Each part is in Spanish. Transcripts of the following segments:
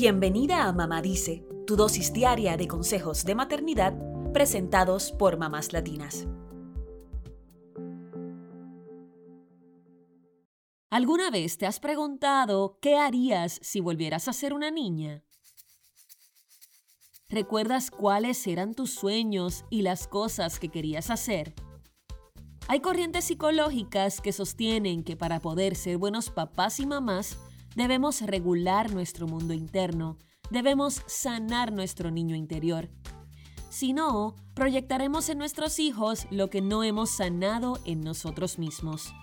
Bienvenida a Mamá Dice, tu dosis diaria de consejos de maternidad presentados por mamás latinas. ¿Alguna vez te has preguntado qué harías si volvieras a ser una niña? ¿Recuerdas cuáles eran tus sueños y las cosas que querías hacer? Hay corrientes psicológicas que sostienen que para poder ser buenos papás y mamás debemos regular nuestro mundo interno, debemos sanar nuestro niño interior. Si no, proyectaremos en nuestros hijos lo que no hemos sanado en nosotros mismos.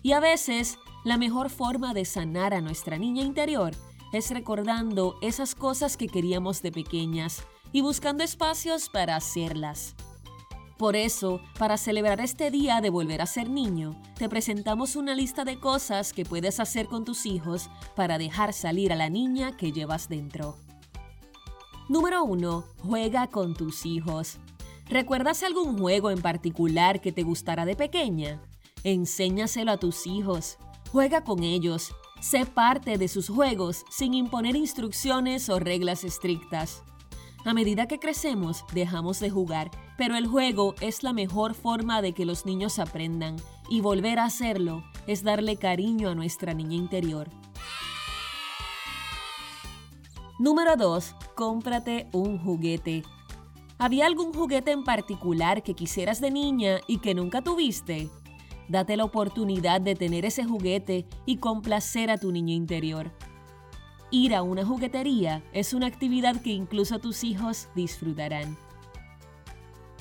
Y a veces, la mejor forma de sanar a nuestra niña interior es recordando esas cosas que queríamos de pequeñas y buscando espacios para hacerlas. Por eso, para celebrar este día de volver a ser niño, te presentamos una lista de cosas que puedes hacer con tus hijos para dejar salir a la niña que llevas dentro. Número 1. Juega con tus hijos. ¿Recuerdas algún juego en particular que te gustara de pequeña? Enséñaselo a tus hijos. Juega con ellos Sé parte de sus juegos sin imponer instrucciones o reglas estrictas. A medida que crecemos, dejamos de jugar, pero el juego es la mejor forma de que los niños aprendan, y volver a hacerlo es darle cariño a nuestra niña interior. Número 2. Cómprate un juguete. ¿Había algún juguete en particular que quisieras de niña y que nunca tuviste? Date la oportunidad de tener ese juguete y complacer a tu niño interior. Ir a una juguetería es una actividad que incluso tus hijos disfrutarán.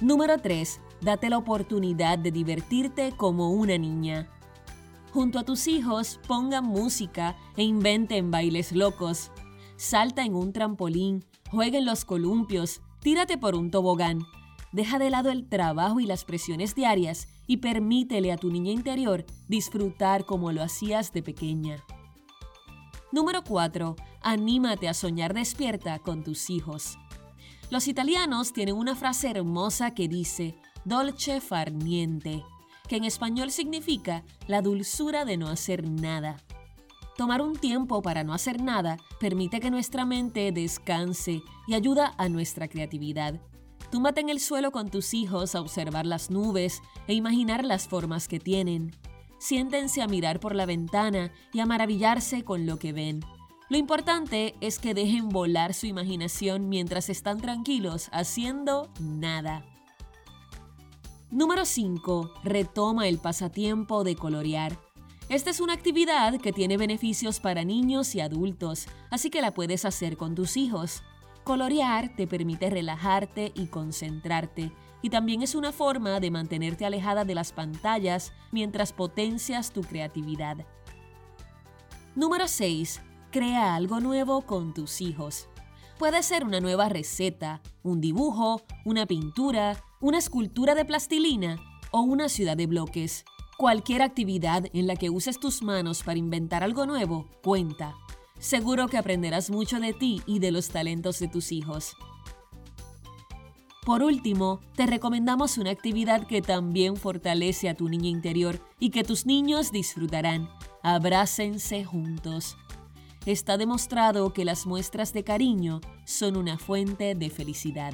Número 3. Date la oportunidad de divertirte como una niña. Junto a tus hijos, pongan música e inventen bailes locos. Salta en un trampolín, juega en los columpios, tírate por un tobogán. Deja de lado el trabajo y las presiones diarias y permítele a tu niña interior disfrutar como lo hacías de pequeña. Número 4. Anímate a soñar despierta con tus hijos. Los italianos tienen una frase hermosa que dice dolce far niente, que en español significa la dulzura de no hacer nada. Tomar un tiempo para no hacer nada permite que nuestra mente descanse y ayuda a nuestra creatividad. Túmbate en el suelo con tus hijos a observar las nubes e imaginar las formas que tienen. Siéntense a mirar por la ventana y a maravillarse con lo que ven. Lo importante es que dejen volar su imaginación mientras están tranquilos haciendo nada. Número 5. Retoma el pasatiempo de colorear. Esta es una actividad que tiene beneficios para niños y adultos, así que la puedes hacer con tus hijos. Colorear te permite relajarte y concentrarte, y también es una forma de mantenerte alejada de las pantallas mientras potencias tu creatividad. Número 6. Crea algo nuevo con tus hijos. Puede ser una nueva receta, un dibujo, una pintura, una escultura de plastilina o una ciudad de bloques. Cualquier actividad en la que uses tus manos para inventar algo nuevo cuenta. Seguro que aprenderás mucho de ti y de los talentos de tus hijos. Por último, te recomendamos una actividad que también fortalece a tu niña interior y que tus niños disfrutarán. Abrácense juntos. Está demostrado que las muestras de cariño son una fuente de felicidad.